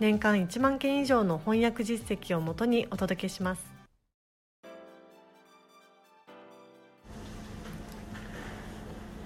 年間1万件以上の翻訳実績をもとにお届けします。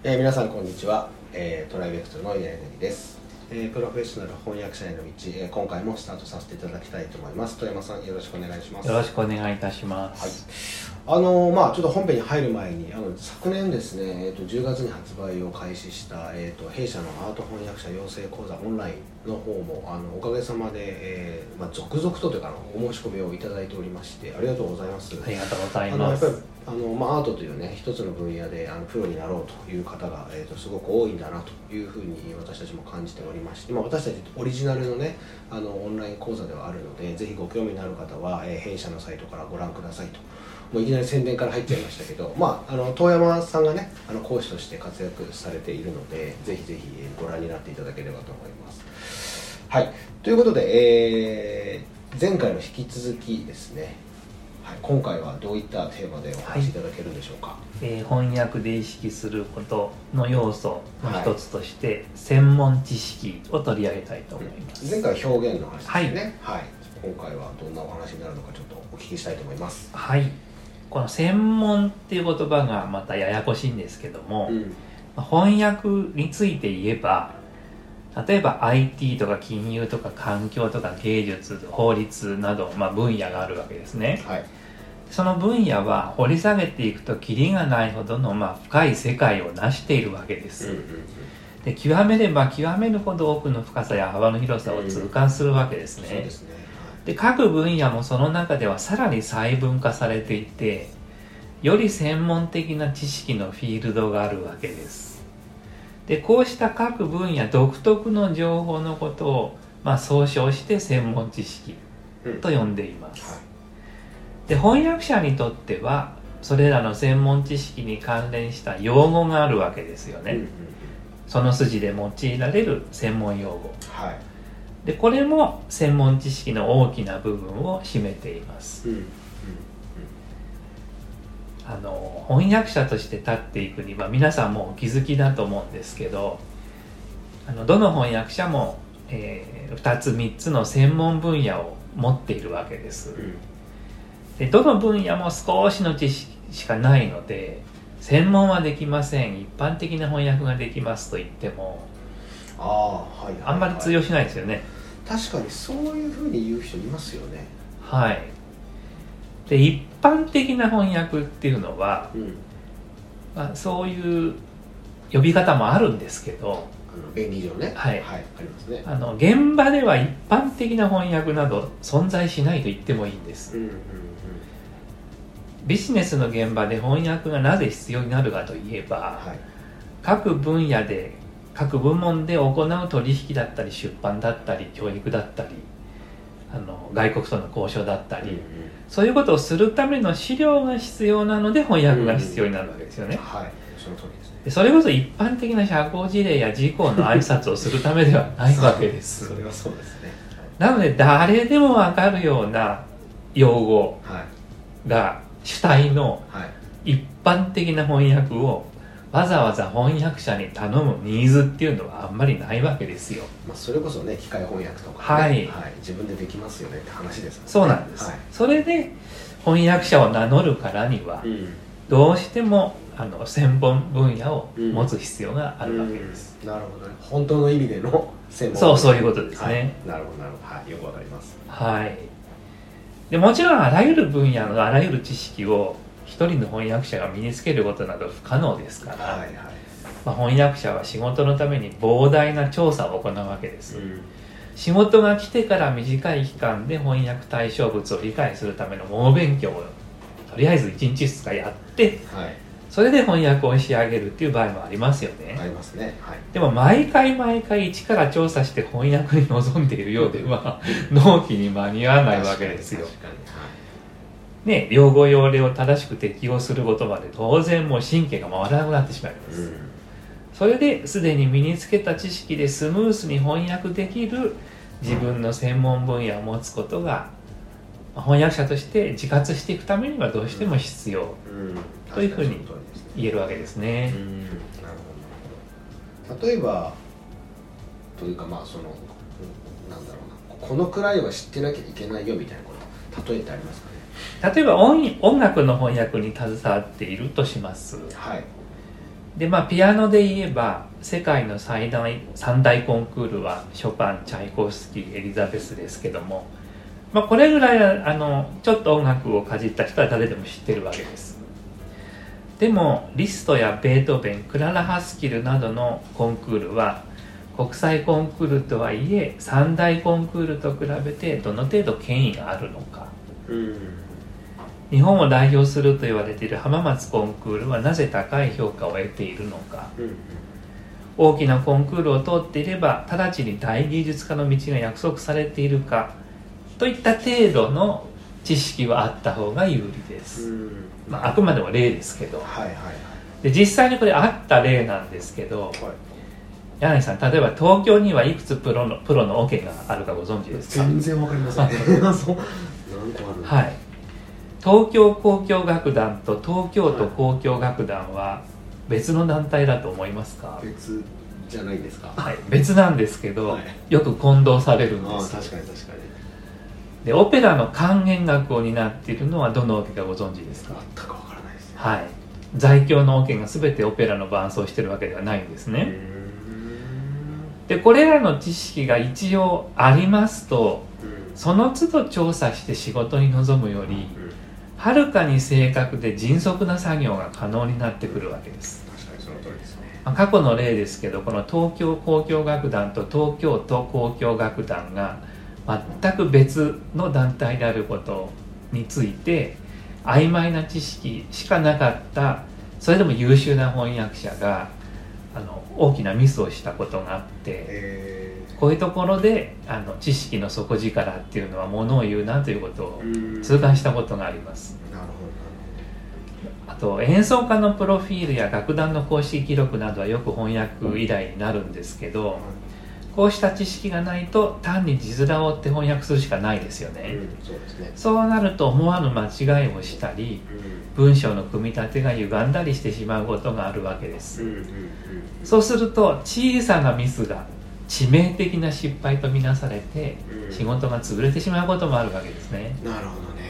えー、皆さんこんにちは、えー、トライベクトルの稲柳です、えー、プロフェッショナル翻訳者への道、えー、今回もスタートさせていただきたいと思います富山さんよろしくお願いしますよろしくお願いいたしまはいす。、あのーまあちょっと本編に入る前にあの昨年ですね、えー、と10月に発売を開始した、えー、と弊社のアート翻訳者養成講座オンラインの方もあのおかげさまで、えーまあ、続々とというかお申し込みをいただいておりましてありがとうございますありがとうございます。あの、まあ、アートというね一つの分野であのプロになろうという方が、えー、とすごく多いんだなというふうに私たちも感じておりまして、まあ、私たちオリジナルのねあのオンライン講座ではあるのでぜひご興味のある方は、えー弊社のサイトからご覧くださいと。もういきなり宣伝から入っちゃいましたけど、まあ、あの遠山さんがねあの講師として活躍されているのでぜひぜひご覧になっていただければと思います。はい、ということで、えー前回の引き続きですね、はい、今回はどういったテーマでお話しいただけるんでしょうか？えー翻訳で意識することの要素の一つとして、専門知識を取り上げたいと思います。前回は表現の話ですね、はい今回はどんなお話になるのかちょっとお聞きしたいと思います。はい。この専門っていう言葉がまたややこしいんですけども、うんまあ翻訳について言えば、例えば IT とか金融とか環境とか芸術、法律など、まあ、分野があるわけですね。はい。その分野は掘り下げていくとキリがないほどのまあ深い世界を成しているわけです、うんうんで極めれば極めるほど奥の深さや幅の広さを痛感するわけですね、そうですね。で各分野もその中ではさらに細分化されていてより専門的な知識のフィールドがあるわけですでこうした各分野独特の情報のことを、まあ、総称して専門知識うん。と呼んでいます、はい。で翻訳者にとってはそれらの専門知識に関連した用語があるわけですよね、うんうんうん。その筋で用いられる専門用語。はい。でこれも専門知識の大きな部分を占めています。うん。うんあの翻訳者として立っていくには皆さんもお気づきだと思うんですけどあのどの翻訳者も、え2つ3つの専門分野を持っているわけです。うん。でどの分野も少しの知識しかないので専門はできません。一般的な翻訳ができますと言ってもあはいはい。あんまり通用しないですよね。確かにそういうふうに言う人いますよね。はいで一般的な翻訳っていうのは、うん。まあ、そういう呼び方もあるんですけど便宜上ね。はい。はい、ありますね。あの現場では一般的な翻訳など存在しないと言ってもいいんです。うんうんビジネスの現場で翻訳がなぜ必要になるかといえば、うんはい。各分野で各部門で行う取引だったり出版だったり教育だったりあの外国との交渉だったり、うんうんそういうことをするための資料が必要なので翻訳が必要になるわけですよね、はい。その通りですね。でそれこそ一般的な社交辞令や事項の挨拶をするためではないわけです。それはそうですね。なので誰でもわかるような用語はい。が主体のはい。一般的な翻訳をわざわざ翻訳者に頼むニーズっていうのはあんまりないわけですよ。まあそれこそね機械翻訳とかはい。ね自分でできますよねって話ですもんね。そうなんです、はい。それで翻訳者を名乗るからにはうん。どうしてもあの専門分野を持つ必要があるわけです、うん。なるほどね。本当の意味での専門そうそういうことですね。はい。なるほどなるほど。はい。よくわかります。はい。でもちろんあらゆる分野のあらゆる知識を一人の翻訳者が身につけることなど不可能ですから、はいはい。まあ、翻訳者は仕事のために膨大な調査を行うわけです、うん。仕事が来てから短い期間で翻訳対象物を理解するための猛勉強をとりあえず1日2日やってはい。それで翻訳を仕上げるっていう場合もありますよね。ありますね。はい。でも毎回毎回一から調査して翻訳に臨んでいるようでは納期に間に合わないわけですよ。確かに確かね用語用例を正しく適用することまで当然もう神経が回らなくなってしまいます、にうん。それですでに身につけた知識でスムースに翻訳できる自分の専門分野を持つことが翻訳者として自活していくためにはどうしても必要。うん。というふうに言えるわけですね。う。ん。なるほど。例えばというかまあそのうんなんだろうな。このくらいは知ってなきゃいけないよみたいなこと例えってありますかね？例えば音音楽の翻訳に携わっているとします。はい。でまあピアノで言えば世界の最大三大コンクールはショパンチャイコフスキーエリザベスですけども、まあ、これぐらいあのちょっと音楽をかじった人は誰でも知ってるわけです。でもリストやベートーベンクララ・ハスキルなどのコンクールは国際コンクールとはいえ三大コンクールと比べてどの程度権威があるのか。うん日本を代表すると言われている浜松コンクールはなぜ高い評価を得ているのか。うん大きなコンクールを通っていれば直ちに大芸術家の道が約束されているかといった程度の知識はあった方が有利です、うん。まあ、あくまでも例ですけど。はいはいはい。で実際にこれあった例なんですけどはい。柳井さん例えば東京にはいくつプロのプロのオケがあるかご存知ですか？全然わかりません そう。何個あるの？はい東京交響楽団と東京都交響楽団は別の団体だと思いますか、別じゃないんですか。はい、別なんですけど、はい。よく混同されるんです確かに確かに。でオペラの管弦楽を担っているのはどのオケかご存知ですか？全くわからないですね。はい。在京のオケが全てオペラの伴奏してるわけではないんですね、でこれらの知識が一応ありますとうん。その都度調査して仕事に臨むよりうんはるかに正確で迅速な作業が可能になってくるわけです。確かにその通りですね。まあ過去の例ですけどこの東京交響楽団と東京都交響楽団が全く別の団体であることについて曖昧な知識しかなかったそれでも優秀な翻訳者があの大きなミスをしたことがあってえこういうところであの知識の底力っていうのはものを言うなということを痛感したことがあります。なるほあと演奏家のプロフィールや楽団の公式記録などはよく翻訳依頼になるんですけどどこうした知識がないと単に字面を追って翻訳するしかないですよね、うんそね。そうなると思わぬ間違いをしたり文章の組み立てが歪んだりしてしまうことがあるわけです、うんうんうん。そうすると小さなミスが致命的な失敗とみなされてうん。仕事が潰れてしまうこともあるわけですね。なるほどね。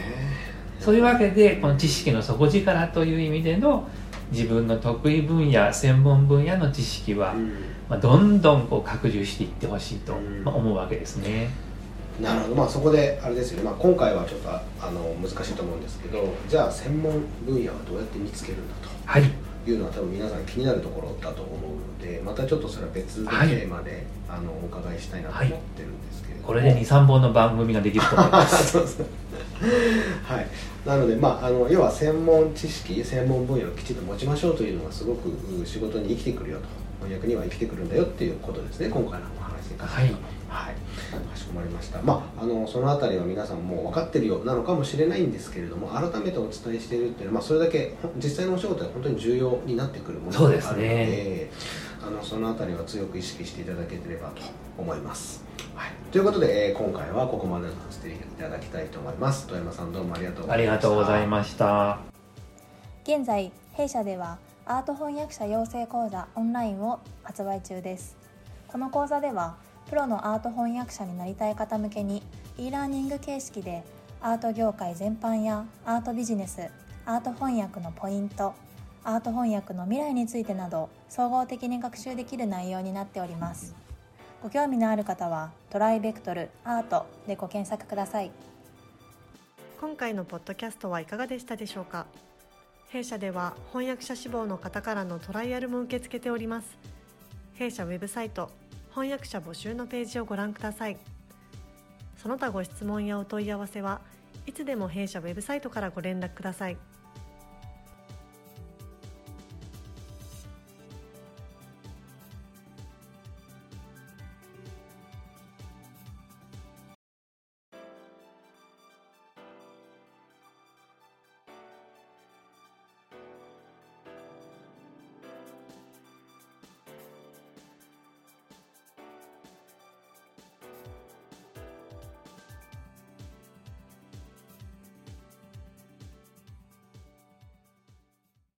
そういうわけでこの知識の底力という意味での自分の得意分野専門分野の知識は、うん。まあ、どんどんこう拡充していってほしいと、うん。まあ、思うわけですね。なるほど。まあそこであれですよね、まあ、今回はちょっとああの難しいと思うんですけどじゃあ専門分野はどうやって見つけるんだはい、というのは多分皆さん気になるところだと思うのでまたちょっとそれは別のテはいーマで、あのお伺いしたいなと思ってるんですけれども、これで23本の番組ができると思います。はい、なので、まあ、あの要は専門知識専門分野をきちんと持ちましょうというのがすごくう仕事に生きてくるよと翻訳には生きてくるんだよっていうことですね今回のお話に関してはいはい、かしこまりました、まあ、あのそのあたりは皆さんもう分かってるようなのかもしれないんですけれども改めてお伝えしているっていうのは、まあ、それだけ実際のお仕事は本当に重要になってくるものそうであるのでね。あのそのあたりは強く意識していただければと思います、はい、ということで、えー今回はここまでとさせていただきたいと思います。富山さんどうもありがとうございました。ありがとうございました。現在弊社ではアート翻訳者養成講座オンラインを発売中です。この講座ではプロのアート翻訳者になりたい方向けに e ラーニング形式でアート業界全般やアートビジネスアート翻訳のポイントアート翻訳の未来についてなど総合的に学習できる内容になっております。ご興味のある方はトライベクトルアートでご検索ください。今回のポッドキャストはいかがでしたでしょうか？弊社では翻訳者志望の方からのトライアルも受け付けております。弊社ウェブサイト翻訳者募集のページをご覧ください。その他ご質問やお問い合わせはいつでも弊社ウェブサイトからご連絡ください。